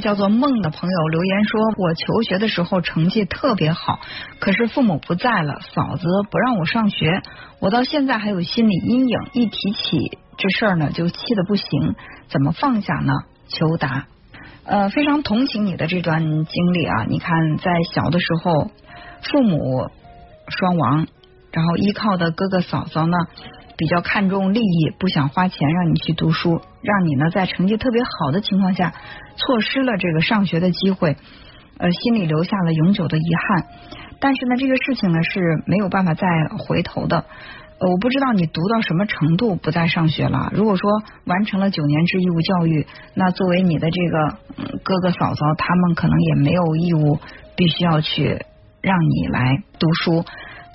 叫做梦的朋友留言说：“我求学的时候成绩特别好，可是父母不在了，嫂子不让我上学，我到现在还有心理阴影，一提起这事儿呢就气得不行，怎么放下呢？求答。呃，非常同情你的这段经历啊！你看，在小的时候，父母双亡，然后依靠的哥哥嫂嫂呢。”比较看重利益，不想花钱让你去读书，让你呢在成绩特别好的情况下错失了这个上学的机会，呃，心里留下了永久的遗憾。但是呢，这个事情呢是没有办法再回头的。呃，我不知道你读到什么程度不再上学了。如果说完成了九年制义务教育，那作为你的这个哥哥嫂嫂，他们可能也没有义务必须要去让你来读书。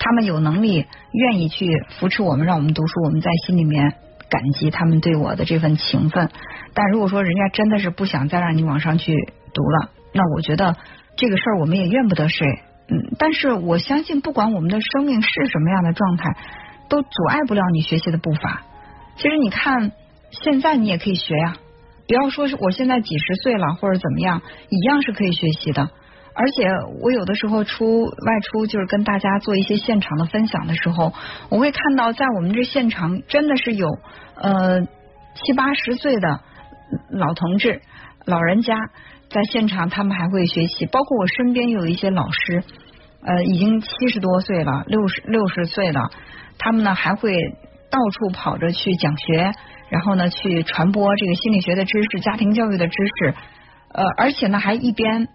他们有能力，愿意去扶持我们，让我们读书，我们在心里面感激他们对我的这份情分。但如果说人家真的是不想再让你往上去读了，那我觉得这个事儿我们也怨不得谁。嗯，但是我相信，不管我们的生命是什么样的状态，都阻碍不了你学习的步伐。其实你看，现在你也可以学呀，不要说是我现在几十岁了或者怎么样，一样是可以学习的。而且我有的时候出外出，就是跟大家做一些现场的分享的时候，我会看到在我们这现场真的是有呃七八十岁的老同志、老人家在现场，他们还会学习。包括我身边有一些老师，呃，已经七十多岁了，六十六十岁了，他们呢还会到处跑着去讲学，然后呢去传播这个心理学的知识、家庭教育的知识，呃，而且呢还一边。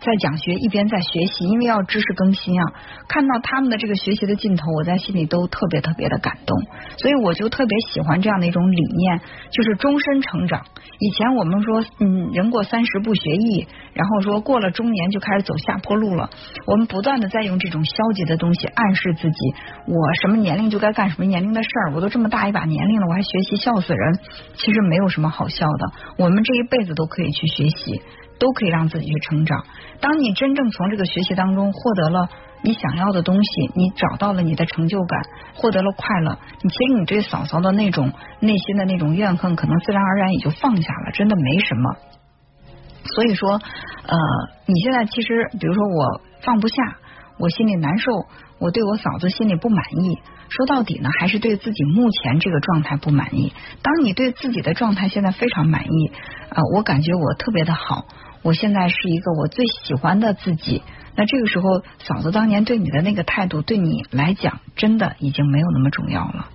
在讲学一边在学习，因为要知识更新啊。看到他们的这个学习的劲头，我在心里都特别特别的感动。所以我就特别喜欢这样的一种理念，就是终身成长。以前我们说，嗯，人过三十不学艺，然后说过了中年就开始走下坡路了。我们不断的在用这种消极的东西暗示自己，我什么年龄就该干什么年龄的事儿。我都这么大一把年龄了，我还学习，笑死人。其实没有什么好笑的，我们这一辈子都可以去学习。都可以让自己去成长。当你真正从这个学习当中获得了你想要的东西，你找到了你的成就感，获得了快乐，你其实你对嫂嫂的那种内心的那种怨恨，可能自然而然也就放下了，真的没什么。所以说，呃，你现在其实，比如说我放不下，我心里难受，我对我嫂子心里不满意。说到底呢，还是对自己目前这个状态不满意。当你对自己的状态现在非常满意，啊，我感觉我特别的好，我现在是一个我最喜欢的自己。那这个时候，嫂子当年对你的那个态度，对你来讲，真的已经没有那么重要了。